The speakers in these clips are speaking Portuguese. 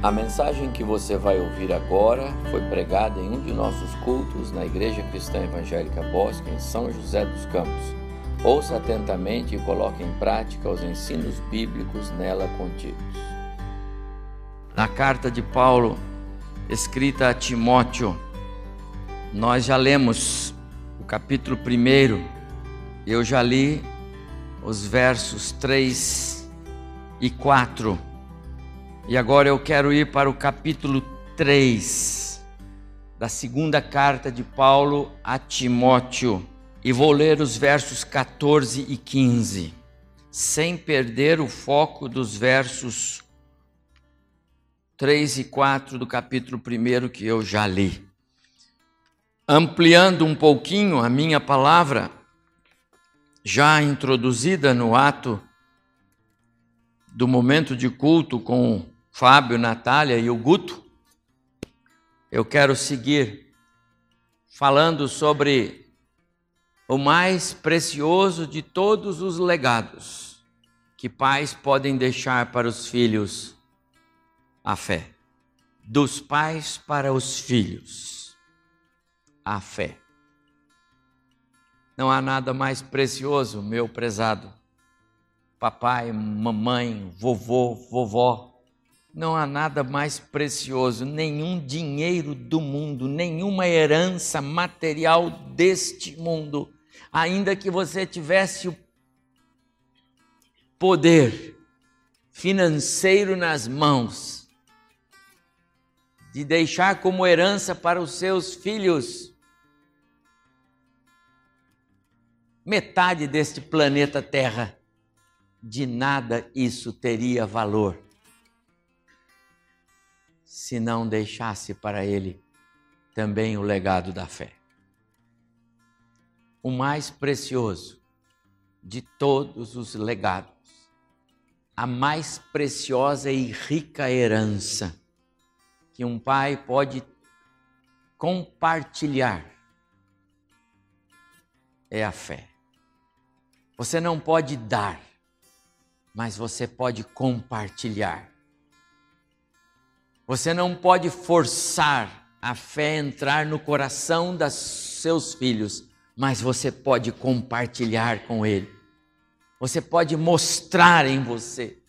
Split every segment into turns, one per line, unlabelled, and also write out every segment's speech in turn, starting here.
A mensagem que você vai ouvir agora foi pregada em um de nossos cultos na Igreja Cristã Evangélica Bosque, em São José dos Campos. Ouça atentamente e coloque em prática os ensinos bíblicos nela contidos.
Na carta de Paulo, escrita a Timóteo, nós já lemos o capítulo 1, eu já li os versos 3 e 4. E agora eu quero ir para o capítulo 3 da segunda carta de Paulo a Timóteo e vou ler os versos 14 e 15, sem perder o foco dos versos 3 e 4 do capítulo 1 que eu já li. Ampliando um pouquinho a minha palavra, já introduzida no ato do momento de culto com Fábio, Natália e o Guto, eu quero seguir falando sobre o mais precioso de todos os legados que pais podem deixar para os filhos a fé. Dos pais para os filhos, a fé. Não há nada mais precioso, meu prezado. Papai, mamãe, vovô, vovó, não há nada mais precioso, nenhum dinheiro do mundo, nenhuma herança material deste mundo, ainda que você tivesse o poder financeiro nas mãos, de deixar como herança para os seus filhos metade deste planeta Terra, de nada isso teria valor se não deixasse para ele também o legado da fé. O mais precioso de todos os legados, a mais preciosa e rica herança que um pai pode compartilhar é a fé. Você não pode dar, mas você pode compartilhar. Você não pode forçar a fé entrar no coração dos seus filhos, mas você pode compartilhar com ele. Você pode mostrar em você.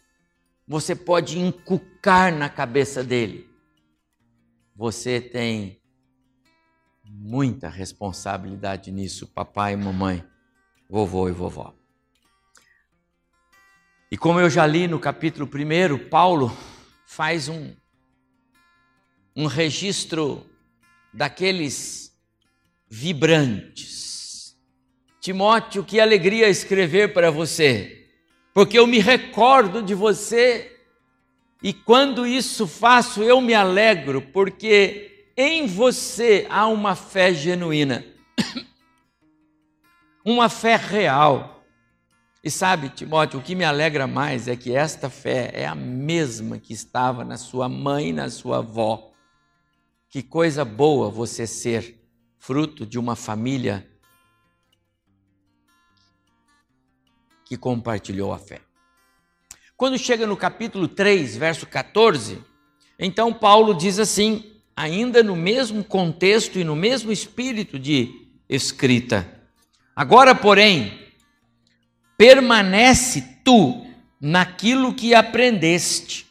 Você pode inculcar na cabeça dele. Você tem muita responsabilidade nisso, papai e mamãe, vovô e vovó. E como eu já li no capítulo 1, Paulo faz um, um registro daqueles vibrantes. Timóteo, que alegria escrever para você, porque eu me recordo de você e quando isso faço eu me alegro, porque em você há uma fé genuína, uma fé real. E sabe, Timóteo, o que me alegra mais é que esta fé é a mesma que estava na sua mãe na sua avó que coisa boa você ser fruto de uma família que compartilhou a fé. Quando chega no capítulo 3, verso 14, então Paulo diz assim, ainda no mesmo contexto e no mesmo espírito de escrita: Agora, porém, permanece tu naquilo que aprendeste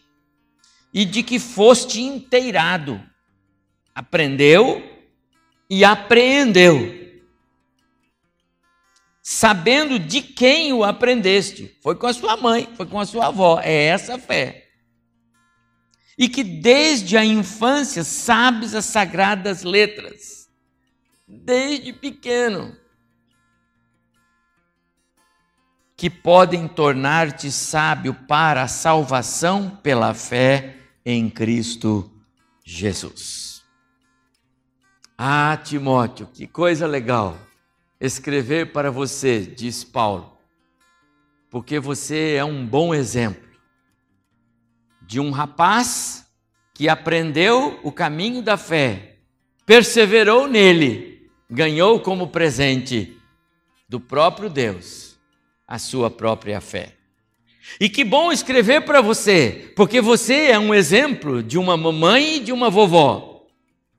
e de que foste inteirado aprendeu e apreendeu. Sabendo de quem o aprendeste. Foi com a sua mãe, foi com a sua avó. É essa a fé. E que desde a infância sabes as sagradas letras. Desde pequeno. Que podem tornar-te sábio para a salvação pela fé em Cristo Jesus. Ah, Timóteo, que coisa legal escrever para você, diz Paulo, porque você é um bom exemplo de um rapaz que aprendeu o caminho da fé, perseverou nele, ganhou como presente do próprio Deus a sua própria fé. E que bom escrever para você, porque você é um exemplo de uma mamãe e de uma vovó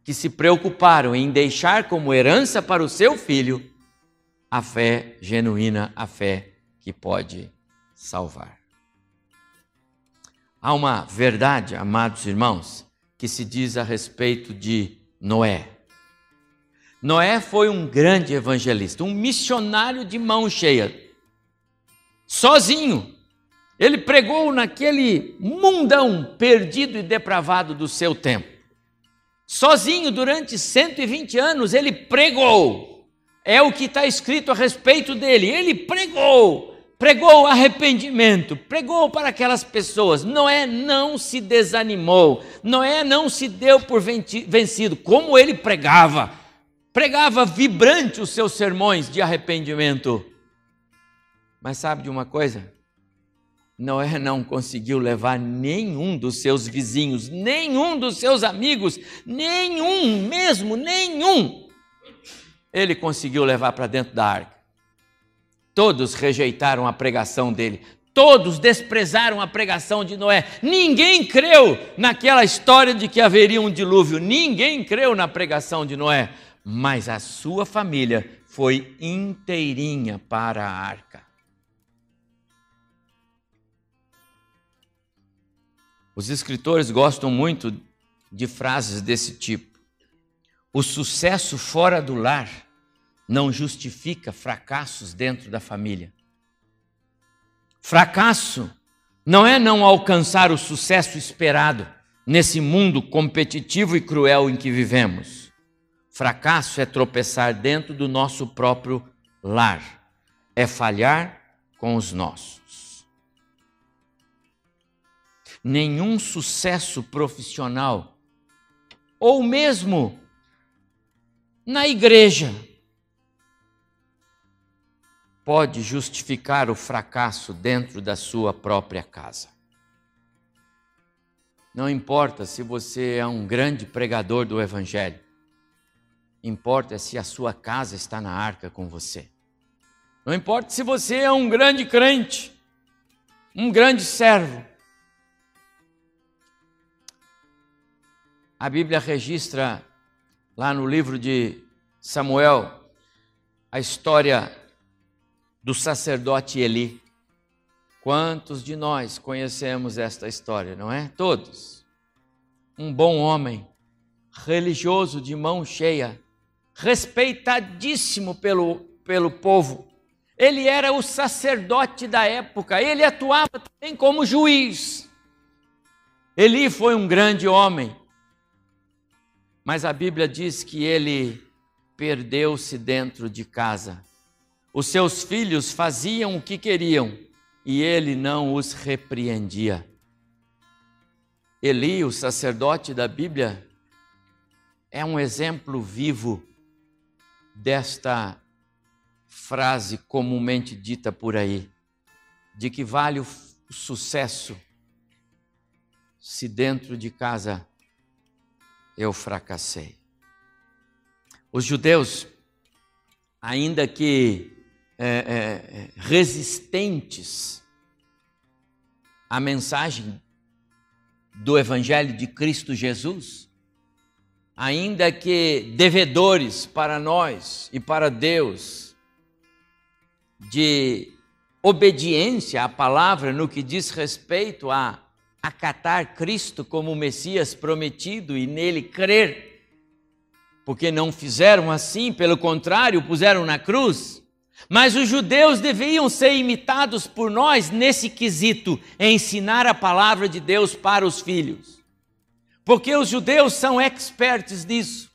que se preocuparam em deixar como herança para o seu filho a fé genuína, a fé que pode salvar. Há uma verdade, amados irmãos, que se diz a respeito de Noé. Noé foi um grande evangelista, um missionário de mão cheia, sozinho. Ele pregou naquele mundão perdido e depravado do seu tempo. Sozinho, durante 120 anos, ele pregou. É o que está escrito a respeito dele. Ele pregou, pregou arrependimento, pregou para aquelas pessoas. Noé não se desanimou, Noé não se deu por vencido, como ele pregava pregava vibrante os seus sermões de arrependimento. Mas sabe de uma coisa? Noé não conseguiu levar nenhum dos seus vizinhos, nenhum dos seus amigos, nenhum mesmo, nenhum. Ele conseguiu levar para dentro da arca. Todos rejeitaram a pregação dele, todos desprezaram a pregação de Noé. Ninguém creu naquela história de que haveria um dilúvio, ninguém creu na pregação de Noé mas a sua família foi inteirinha para a arca. Os escritores gostam muito de frases desse tipo. O sucesso fora do lar não justifica fracassos dentro da família. Fracasso não é não alcançar o sucesso esperado nesse mundo competitivo e cruel em que vivemos. Fracasso é tropeçar dentro do nosso próprio lar, é falhar com os nossos. Nenhum sucesso profissional, ou mesmo na igreja, pode justificar o fracasso dentro da sua própria casa. Não importa se você é um grande pregador do Evangelho, Importa se a sua casa está na arca com você. Não importa se você é um grande crente, um grande servo. A Bíblia registra lá no livro de Samuel a história do sacerdote Eli. Quantos de nós conhecemos esta história, não é? Todos. Um bom homem, religioso de mão cheia, respeitadíssimo pelo, pelo povo. Ele era o sacerdote da época, ele atuava também como juiz. Eli foi um grande homem, mas a Bíblia diz que ele perdeu-se dentro de casa. Os seus filhos faziam o que queriam e ele não os repreendia. Eli, o sacerdote da Bíblia, é um exemplo vivo desta frase comumente dita por aí, de que vale o sucesso se dentro de casa eu fracassei. Os judeus, ainda que é, é, resistentes à mensagem do Evangelho de Cristo Jesus, ainda que devedores para nós e para Deus, de obediência à palavra no que diz respeito a acatar Cristo como o Messias prometido e nele crer, porque não fizeram assim, pelo contrário, puseram na cruz. Mas os judeus deviam ser imitados por nós nesse quesito, ensinar a palavra de Deus para os filhos. Porque os judeus são expertos nisso.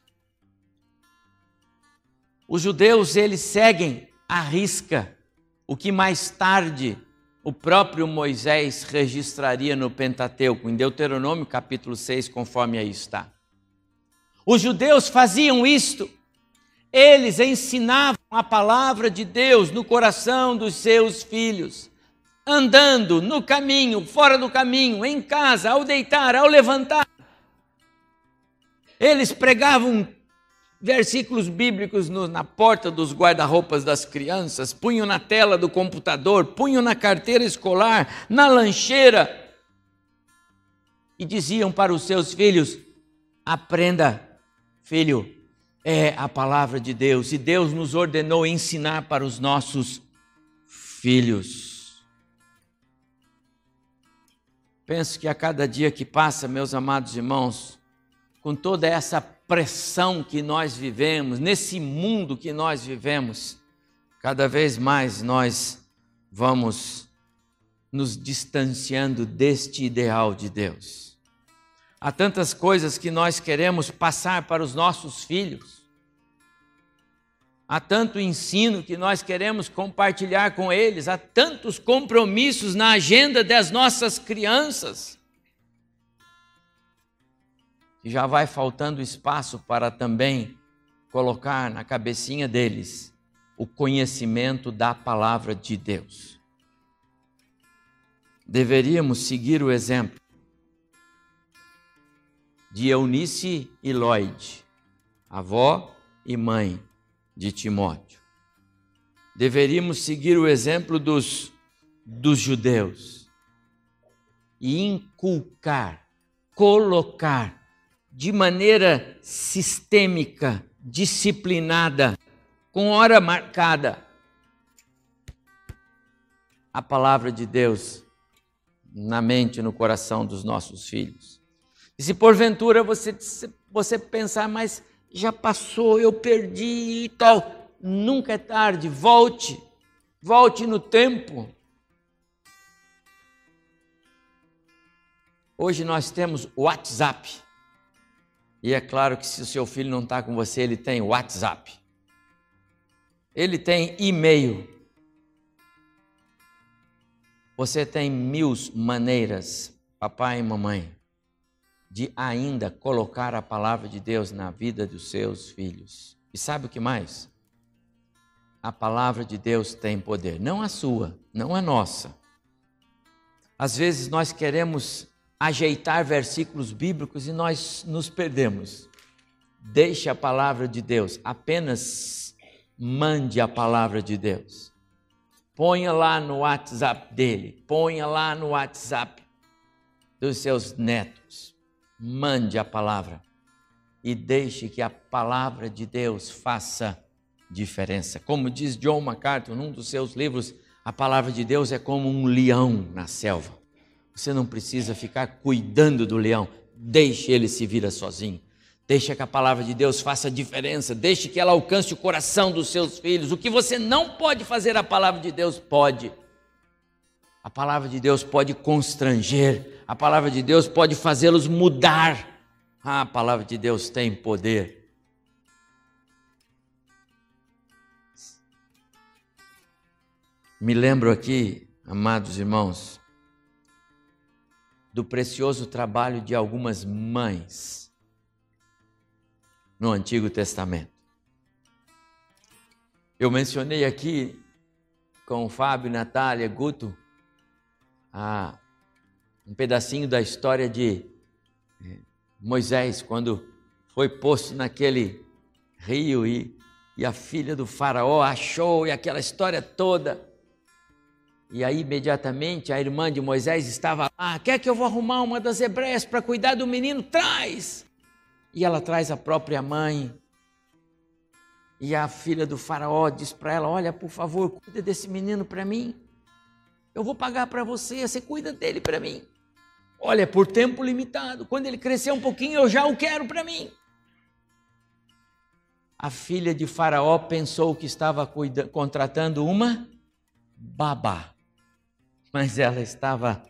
Os judeus, eles seguem à risca o que mais tarde o próprio Moisés registraria no Pentateuco, em Deuteronômio capítulo 6, conforme aí está. Os judeus faziam isto. Eles ensinavam a palavra de Deus no coração dos seus filhos, andando no caminho, fora do caminho, em casa, ao deitar, ao levantar. Eles pregavam versículos bíblicos no, na porta dos guarda-roupas das crianças, punham na tela do computador, punham na carteira escolar, na lancheira, e diziam para os seus filhos: aprenda, filho, é a palavra de Deus, e Deus nos ordenou ensinar para os nossos filhos. Penso que a cada dia que passa, meus amados irmãos, com toda essa pressão que nós vivemos, nesse mundo que nós vivemos, cada vez mais nós vamos nos distanciando deste ideal de Deus. Há tantas coisas que nós queremos passar para os nossos filhos. Há tanto ensino que nós queremos compartilhar com eles, há tantos compromissos na agenda das nossas crianças e já vai faltando espaço para também colocar na cabecinha deles o conhecimento da palavra de Deus. Deveríamos seguir o exemplo de Eunice e Lloyd, avó e mãe de Timóteo. Deveríamos seguir o exemplo dos, dos judeus e inculcar, colocar de maneira sistêmica, disciplinada, com hora marcada, a palavra de Deus na mente e no coração dos nossos filhos. E se porventura você, você pensar, mas já passou, eu perdi e tal, nunca é tarde, volte, volte no tempo. Hoje nós temos WhatsApp. E é claro que se o seu filho não está com você, ele tem WhatsApp. Ele tem e-mail. Você tem mil maneiras, papai e mamãe, de ainda colocar a palavra de Deus na vida dos seus filhos. E sabe o que mais? A palavra de Deus tem poder, não a sua, não a nossa. Às vezes nós queremos ajeitar versículos bíblicos e nós nos perdemos. Deixe a palavra de Deus, apenas mande a palavra de Deus. Ponha lá no WhatsApp dele, ponha lá no WhatsApp dos seus netos. Mande a palavra e deixe que a palavra de Deus faça diferença. Como diz John MacArthur num dos seus livros, a palavra de Deus é como um leão na selva. Você não precisa ficar cuidando do leão. Deixe ele se vira sozinho. Deixe que a palavra de Deus faça diferença. Deixe que ela alcance o coração dos seus filhos. O que você não pode fazer, a palavra de Deus pode. A palavra de Deus pode constranger. A palavra de Deus pode fazê-los mudar. Ah, a palavra de Deus tem poder. Me lembro aqui, amados irmãos, do precioso trabalho de algumas mães no Antigo Testamento. Eu mencionei aqui com o Fábio, Natália, Guto, a, um pedacinho da história de eh, Moisés, quando foi posto naquele rio e, e a filha do faraó achou e aquela história toda. E aí, imediatamente, a irmã de Moisés estava lá. Quer que eu vou arrumar uma das hebreias para cuidar do menino? Traz! E ela traz a própria mãe. E a filha do faraó diz para ela: Olha, por favor, cuida desse menino para mim. Eu vou pagar para você, você cuida dele para mim. Olha, por tempo limitado. Quando ele crescer um pouquinho, eu já o quero para mim. A filha de Faraó pensou que estava contratando uma babá mas ela estava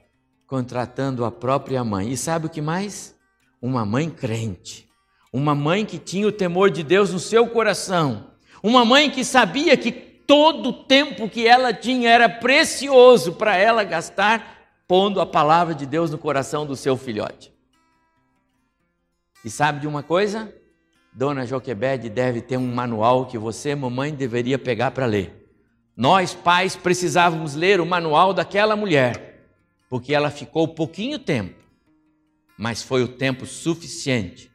contratando a própria mãe. E sabe o que mais? Uma mãe crente. Uma mãe que tinha o temor de Deus no seu coração. Uma mãe que sabia que todo o tempo que ela tinha era precioso para ela gastar pondo a palavra de Deus no coração do seu filhote. E sabe de uma coisa? Dona Joquebede deve ter um manual que você, mamãe, deveria pegar para ler. Nós, pais, precisávamos ler o manual daquela mulher, porque ela ficou pouquinho tempo, mas foi o tempo suficiente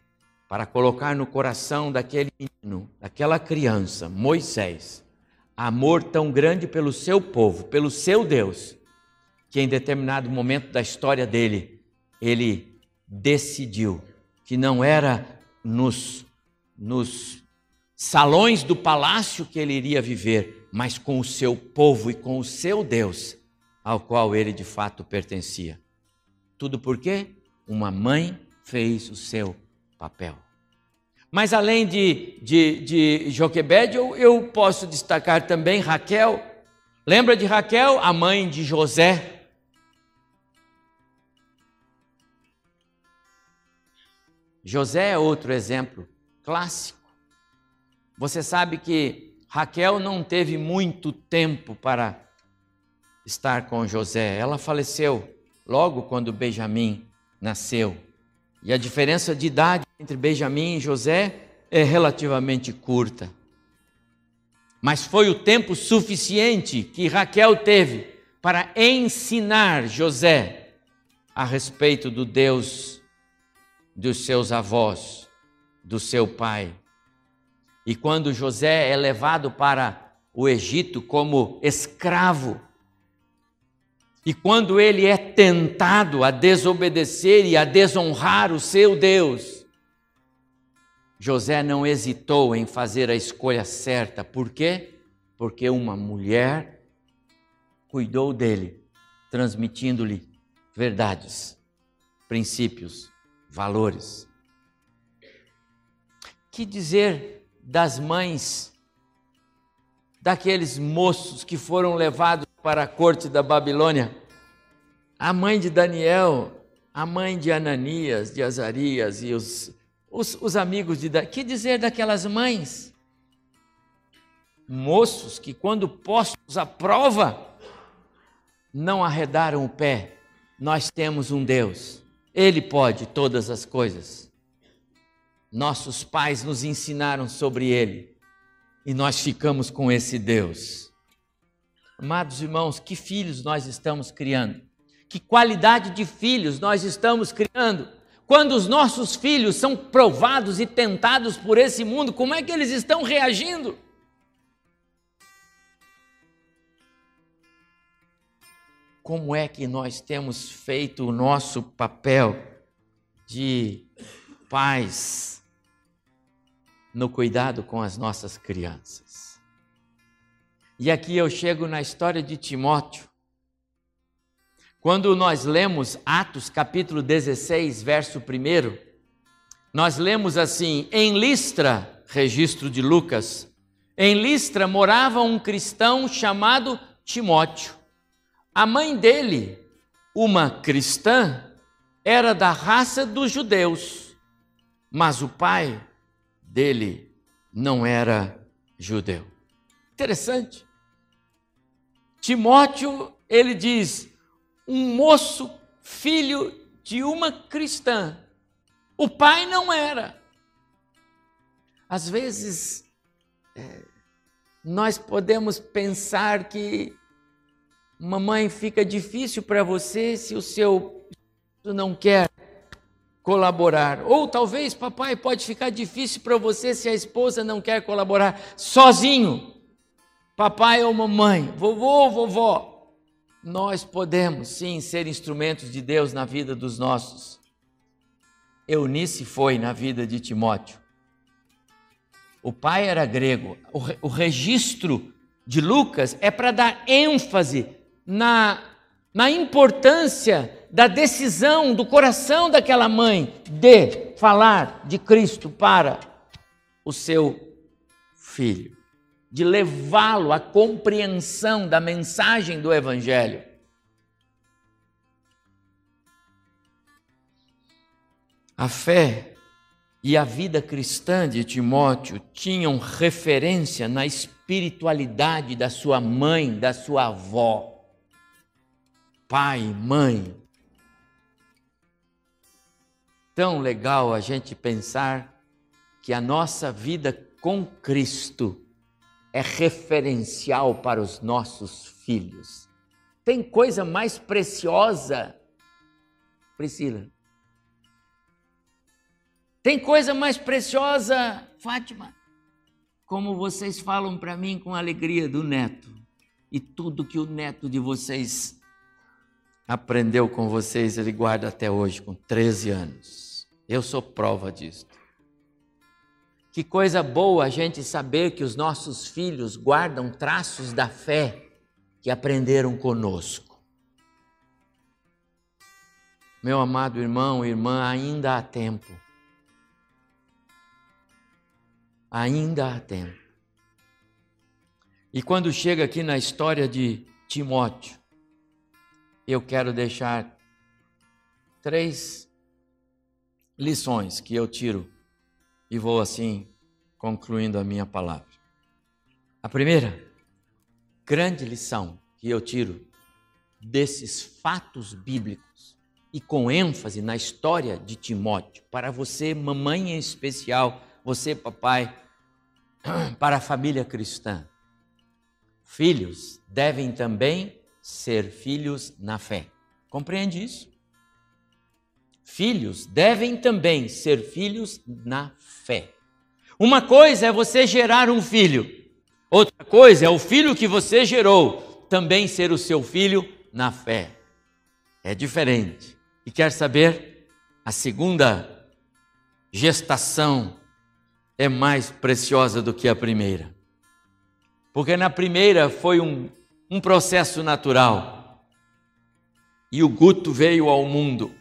para colocar no coração daquele menino, daquela criança, Moisés, amor tão grande pelo seu povo, pelo seu Deus, que em determinado momento da história dele, ele decidiu que não era nos, nos salões do palácio que ele iria viver, mas com o seu povo e com o seu Deus, ao qual ele de fato pertencia. Tudo porque uma mãe fez o seu papel. Mas além de, de, de Joquebed, eu, eu posso destacar também Raquel. Lembra de Raquel, a mãe de José? José é outro exemplo clássico. Você sabe que Raquel não teve muito tempo para estar com José. Ela faleceu logo quando Benjamim nasceu. E a diferença de idade entre Benjamim e José é relativamente curta. Mas foi o tempo suficiente que Raquel teve para ensinar José a respeito do Deus dos seus avós, do seu pai. E quando José é levado para o Egito como escravo, e quando ele é tentado a desobedecer e a desonrar o seu Deus, José não hesitou em fazer a escolha certa. Por quê? Porque uma mulher cuidou dele, transmitindo-lhe verdades, princípios, valores. Que dizer das mães daqueles moços que foram levados para a corte da Babilônia. A mãe de Daniel, a mãe de Ananias, de Azarias e os, os, os amigos de Daniel. Que dizer daquelas mães? Moços que, quando postos à prova, não arredaram o pé. Nós temos um Deus, Ele pode todas as coisas. Nossos pais nos ensinaram sobre Ele e nós ficamos com esse Deus. Amados irmãos, que filhos nós estamos criando? Que qualidade de filhos nós estamos criando? Quando os nossos filhos são provados e tentados por esse mundo, como é que eles estão reagindo? Como é que nós temos feito o nosso papel de pais no cuidado com as nossas crianças? E aqui eu chego na história de Timóteo. Quando nós lemos Atos capítulo 16, verso 1, nós lemos assim: em Listra, registro de Lucas, em Listra morava um cristão chamado Timóteo. A mãe dele, uma cristã, era da raça dos judeus, mas o pai dele não era judeu. Interessante. Timóteo, ele diz, um moço filho de uma cristã. O pai não era. Às vezes, é, nós podemos pensar que mamãe fica difícil para você se o seu não quer colaborar. Ou talvez papai pode ficar difícil para você se a esposa não quer colaborar sozinho papai ou mamãe, vovô ou vovó, nós podemos sim ser instrumentos de Deus na vida dos nossos. Eunice foi na vida de Timóteo. O pai era grego. O, o registro de Lucas é para dar ênfase na, na importância da decisão do coração daquela mãe de falar de Cristo para o seu filho de levá-lo à compreensão da mensagem do Evangelho. A fé e a vida cristã de Timóteo tinham referência na espiritualidade da sua mãe, da sua avó. Pai, mãe. Tão legal a gente pensar que a nossa vida com Cristo é referencial para os nossos filhos. Tem coisa mais preciosa, Priscila? Tem coisa mais preciosa, Fátima, como vocês falam para mim com alegria do neto e tudo que o neto de vocês aprendeu com vocês, ele guarda até hoje, com 13 anos. Eu sou prova disso. Que coisa boa a gente saber que os nossos filhos guardam traços da fé que aprenderam conosco. Meu amado irmão irmã, ainda há tempo. Ainda há tempo. E quando chega aqui na história de Timóteo, eu quero deixar três lições que eu tiro e vou assim concluindo a minha palavra. A primeira grande lição que eu tiro desses fatos bíblicos e com ênfase na história de Timóteo, para você, mamãe em especial, você, papai, para a família cristã. Filhos devem também ser filhos na fé. Compreende isso? Filhos devem também ser filhos na fé. Uma coisa é você gerar um filho, outra coisa é o filho que você gerou também ser o seu filho na fé. É diferente. E quer saber? A segunda gestação é mais preciosa do que a primeira. Porque na primeira foi um um processo natural. E o Guto veio ao mundo.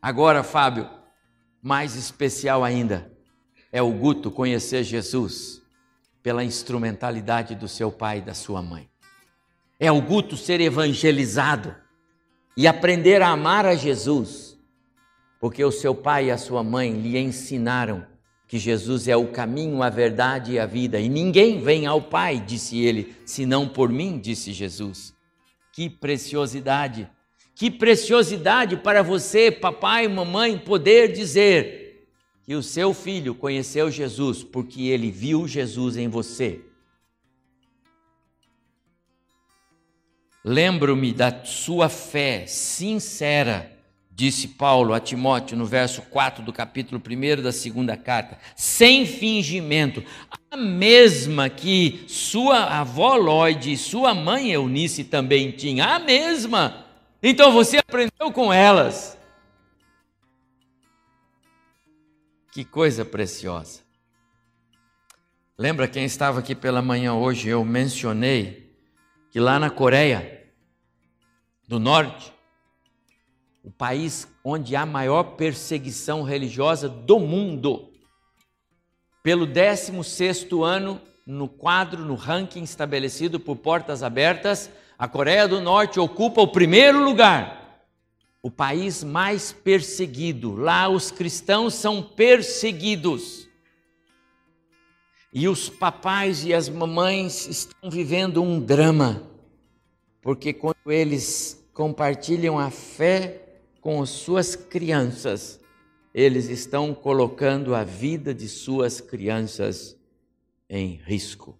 Agora, Fábio, mais especial ainda é o Guto conhecer Jesus pela instrumentalidade do seu pai e da sua mãe. É o Guto ser evangelizado e aprender a amar a Jesus, porque o seu pai e a sua mãe lhe ensinaram que Jesus é o caminho, a verdade e a vida, e ninguém vem ao Pai, disse ele, senão por mim, disse Jesus. Que preciosidade! Que preciosidade para você, papai e mamãe, poder dizer que o seu filho conheceu Jesus porque ele viu Jesus em você. Lembro-me da sua fé sincera disse Paulo a Timóteo no verso 4 do capítulo 1 da segunda carta, sem fingimento, a mesma que sua avó Lloyd e sua mãe Eunice também tinham, a mesma. Então você aprendeu com elas. Que coisa preciosa. Lembra quem estava aqui pela manhã hoje? Eu mencionei que lá na Coreia do Norte, o país onde há maior perseguição religiosa do mundo. Pelo 16º ano no quadro, no ranking estabelecido por Portas Abertas, a Coreia do Norte ocupa o primeiro lugar. O país mais perseguido. Lá os cristãos são perseguidos. E os papais e as mamães estão vivendo um drama, porque quando eles compartilham a fé com suas crianças, eles estão colocando a vida de suas crianças em risco.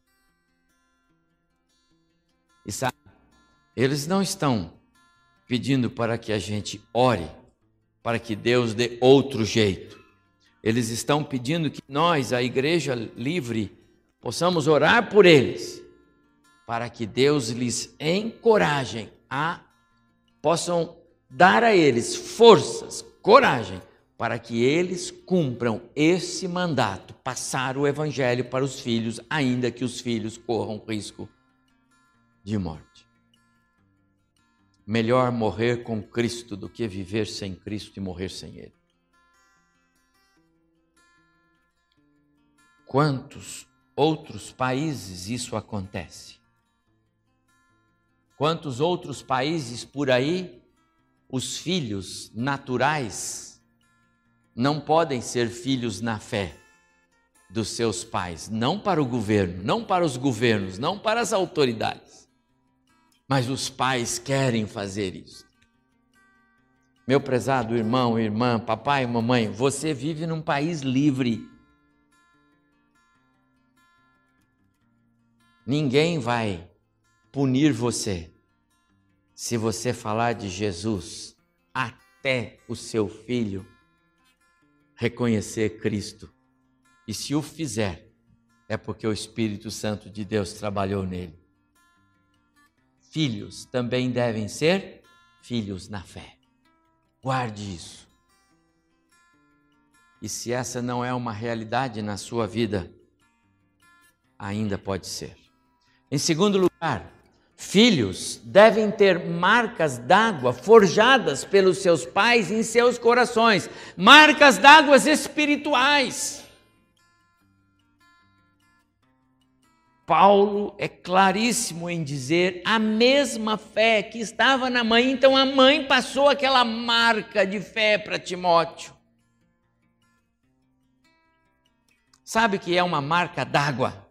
E sabe, eles não estão pedindo para que a gente ore, para que Deus dê outro jeito. Eles estão pedindo que nós, a igreja livre, possamos orar por eles, para que Deus lhes encoraje a possam dar a eles forças, coragem, para que eles cumpram esse mandato, passar o evangelho para os filhos, ainda que os filhos corram risco de morte. Melhor morrer com Cristo do que viver sem Cristo e morrer sem Ele. Quantos outros países isso acontece? Quantos outros países por aí os filhos naturais não podem ser filhos na fé dos seus pais, não para o governo, não para os governos, não para as autoridades. Mas os pais querem fazer isso. Meu prezado irmão, irmã, papai mamãe, você vive num país livre. Ninguém vai punir você se você falar de Jesus até o seu filho reconhecer Cristo. E se o fizer, é porque o Espírito Santo de Deus trabalhou nele. Filhos também devem ser filhos na fé. Guarde isso. E se essa não é uma realidade na sua vida, ainda pode ser. Em segundo lugar, filhos devem ter marcas d'água forjadas pelos seus pais em seus corações, marcas d'água espirituais. Paulo é claríssimo em dizer a mesma fé que estava na mãe, então a mãe passou aquela marca de fé para Timóteo. Sabe que é uma marca d'água?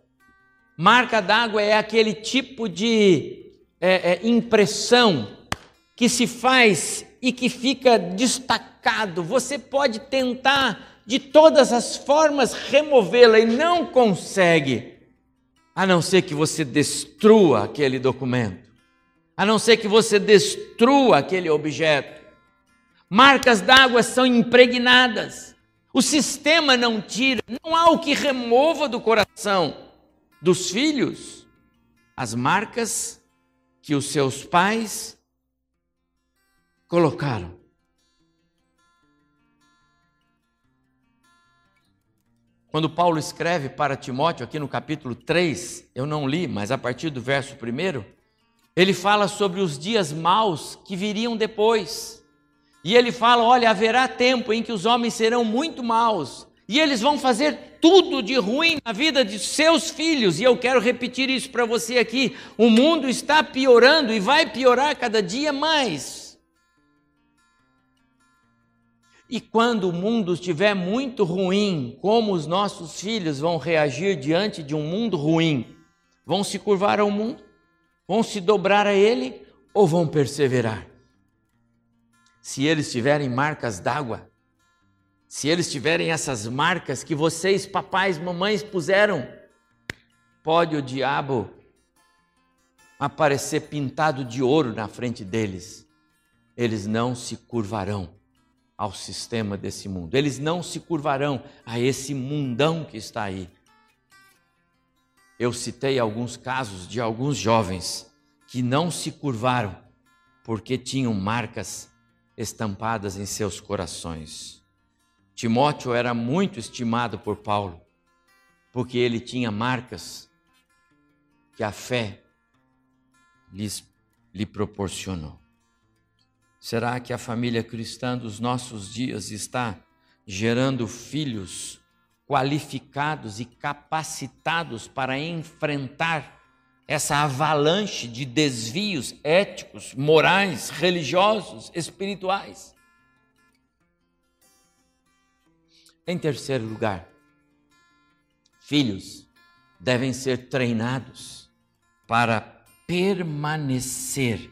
Marca d'água é aquele tipo de é, é, impressão que se faz e que fica destacado. Você pode tentar de todas as formas removê-la e não consegue, a não ser que você destrua aquele documento, a não ser que você destrua aquele objeto. Marcas d'água são impregnadas. O sistema não tira, não há o que remova do coração dos filhos as marcas que os seus pais colocaram. Quando Paulo escreve para Timóteo, aqui no capítulo 3, eu não li, mas a partir do verso 1, ele fala sobre os dias maus que viriam depois. E ele fala: olha, haverá tempo em que os homens serão muito maus, e eles vão fazer tudo de ruim na vida de seus filhos. E eu quero repetir isso para você aqui: o mundo está piorando e vai piorar cada dia mais. E quando o mundo estiver muito ruim, como os nossos filhos vão reagir diante de um mundo ruim? Vão se curvar ao mundo? Vão se dobrar a ele ou vão perseverar? se eles tiverem marcas d'água, se eles tiverem essas marcas que vocês, papais, mamães, puseram, pode o diabo aparecer pintado de ouro na frente deles. Eles não se curvarão ao sistema desse mundo, eles não se curvarão a esse mundão que está aí. Eu citei alguns casos de alguns jovens que não se curvaram porque tinham marcas estampadas em seus corações. Timóteo era muito estimado por Paulo, porque ele tinha marcas que a fé lhes, lhe proporcionou. Será que a família cristã dos nossos dias está gerando filhos qualificados e capacitados para enfrentar essa avalanche de desvios éticos, morais, religiosos, espirituais. Em terceiro lugar, filhos devem ser treinados para permanecer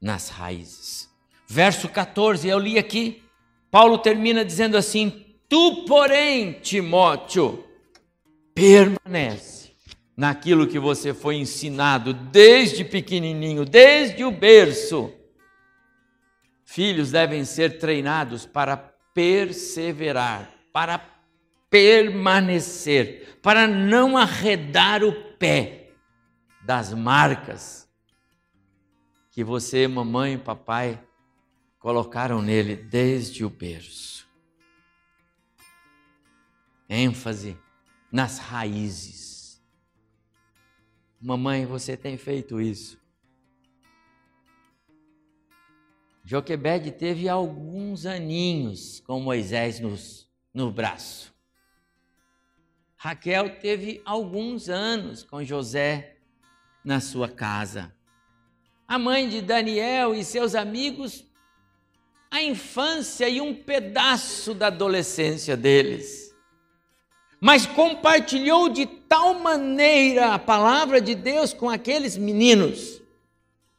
nas raízes. Verso 14, eu li aqui, Paulo termina dizendo assim: Tu, porém, Timóteo, permanece naquilo que você foi ensinado desde pequenininho, desde o berço. Filhos devem ser treinados para perseverar, para permanecer, para não arredar o pé das marcas que você, mamãe papai, colocaram nele desde o berço. ênfase nas raízes Mamãe, você tem feito isso. Joquebede teve alguns aninhos com Moisés nos, no braço. Raquel teve alguns anos com José na sua casa. A mãe de Daniel e seus amigos, a infância e um pedaço da adolescência deles mas compartilhou de tal maneira a palavra de Deus com aqueles meninos,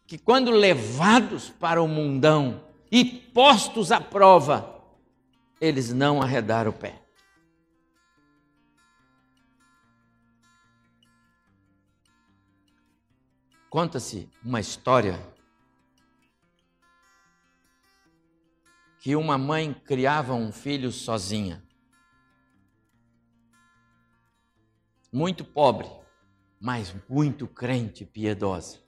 que quando levados para o mundão e postos à prova, eles não arredaram o pé. Conta-se uma história que uma mãe criava um filho sozinha. Muito pobre, mas muito crente piedosa.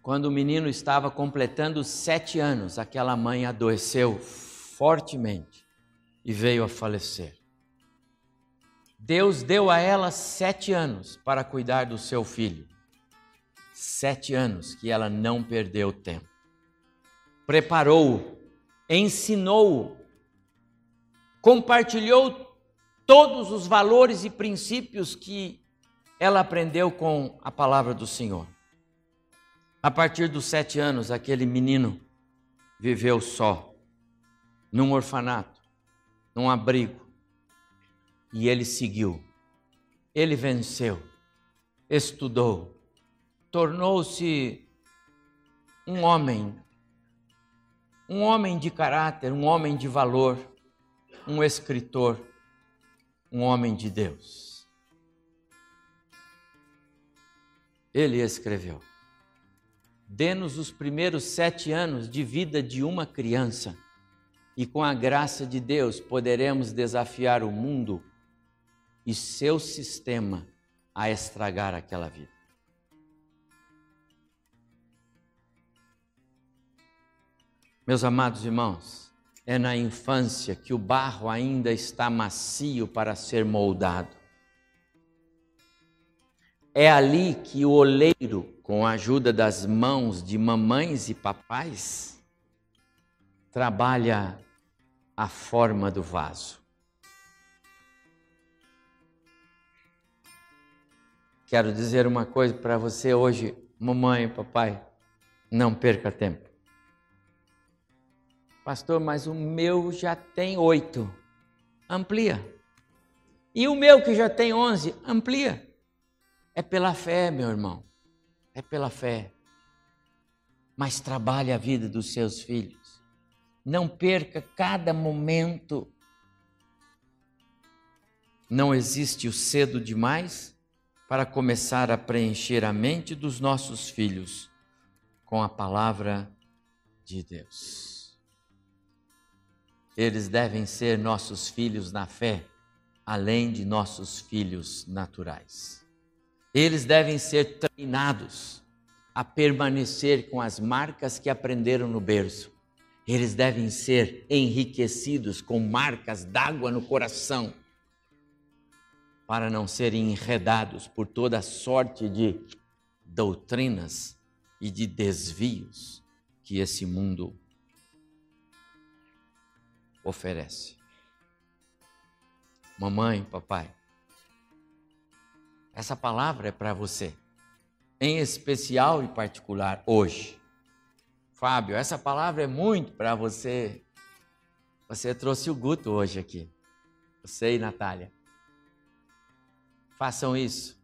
Quando o menino estava completando sete anos, aquela mãe adoeceu fortemente e veio a falecer. Deus deu a ela sete anos para cuidar do seu filho. Sete anos que ela não perdeu tempo. Preparou-o, ensinou-o, compartilhou todos os valores e princípios que ela aprendeu com a palavra do Senhor. A partir dos sete anos, aquele menino viveu só, num orfanato, num abrigo, e ele seguiu. Ele venceu, estudou, tornou-se um homem, um homem de caráter, um homem de valor, um escritor, um homem de Deus. Ele escreveu: Dê-nos os primeiros sete anos de vida de uma criança, e com a graça de Deus poderemos desafiar o mundo e seu sistema a estragar aquela vida. Meus amados irmãos, é na infância que o barro ainda está macio para ser moldado. É ali que o oleiro, com a ajuda das mãos de mamães e papais, trabalha a forma do vaso. Quero dizer uma coisa para você hoje, mamãe e papai, não perca tempo. Pastor, mas o meu já tem oito. Amplia. E o meu que já tem onze, amplia. É pela fé, meu irmão. É pela fé. Mas trabalhe a vida dos seus filhos. Não perca cada momento. Não existe o cedo demais para começar a preencher a mente dos nossos filhos com a palavra de Deus. Eles devem ser nossos filhos na fé, além de nossos filhos naturais. Eles devem ser treinados a permanecer com as marcas que aprenderam no berço. Eles devem ser enriquecidos com marcas d'água no coração para não serem enredados por toda sorte de doutrinas e de desvios que esse mundo oferece. Mamãe, papai, essa palavra é para você, em especial e particular hoje. Fábio, essa palavra é muito para você. Você trouxe o Guto hoje aqui. Você e Natália. Façam isso.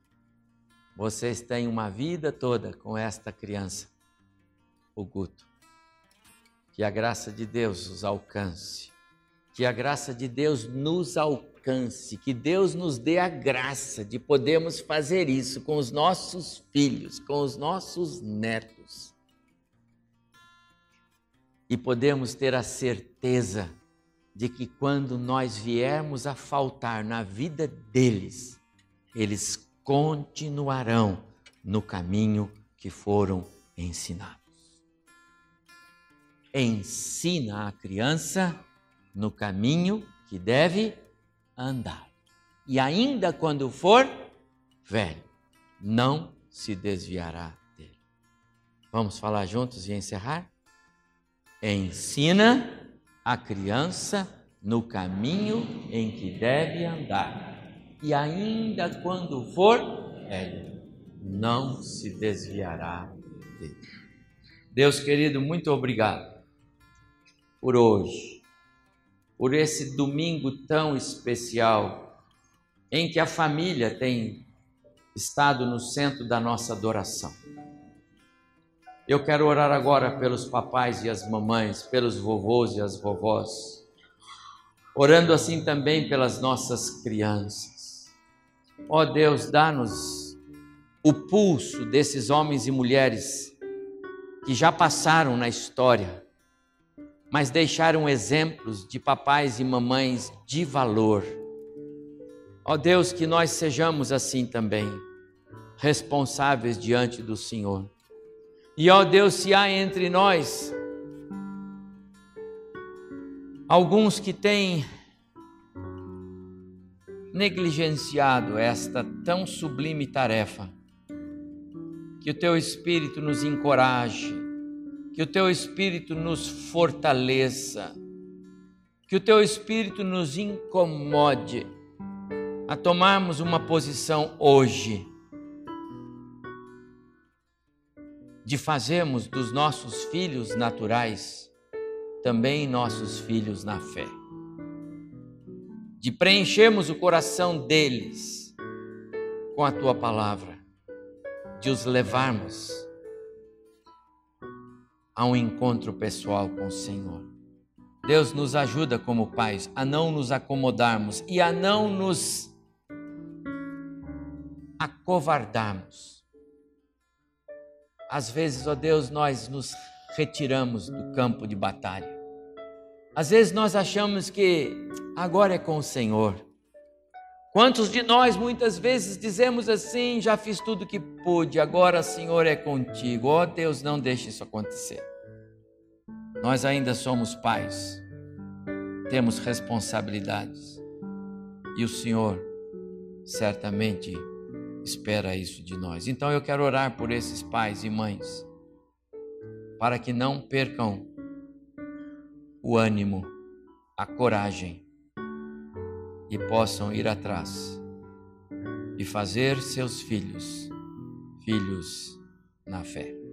Vocês têm uma vida toda com esta criança, o Guto. Que a graça de Deus os alcance. Que a graça de Deus nos alcance. Que Deus nos dê a graça de podermos fazer isso com os nossos filhos, com os nossos netos. E podemos ter a certeza de que quando nós viermos a faltar na vida deles, eles continuarão no caminho que foram ensinados. Ensina a criança no caminho que deve andar. E ainda quando for velho, não se desviará dele. Vamos falar juntos e encerrar? Ensina a criança no caminho em que deve andar e ainda quando for velho, não se desviará dele. Deus querido, muito obrigado por hoje, por esse domingo tão especial em que a família tem estado no centro da nossa adoração. Eu quero orar agora pelos papais e as mamães, pelos vovôs e as vovós, orando assim também pelas nossas crianças Ó oh Deus, dá-nos o pulso desses homens e mulheres que já passaram na história, mas deixaram exemplos de papais e mamães de valor, Ó Deus, que nós sejamos assim também, responsáveis diante do Senhor. E ó Deus, se há entre nós alguns que têm negligenciado esta tão sublime tarefa, que o teu Espírito nos encoraje, que o teu Espírito nos fortaleça, que o teu Espírito nos incomode a tomarmos uma posição hoje de fazermos dos nossos filhos naturais também nossos filhos na fé, de preenchermos o coração deles com a tua palavra, de os levarmos a um encontro pessoal com o Senhor. Deus nos ajuda como pais a não nos acomodarmos e a não nos acovardarmos. Às vezes, ó Deus, nós nos retiramos do campo de batalha. Às vezes nós achamos que agora é com o Senhor. Quantos de nós muitas vezes dizemos assim: já fiz tudo que pude, agora, Senhor, é contigo. Ó Deus, não deixe isso acontecer. Nós ainda somos pais, temos responsabilidades e o Senhor certamente espera isso de nós. Então eu quero orar por esses pais e mães, para que não percam o ânimo, a coragem e possam ir atrás e fazer seus filhos filhos na fé.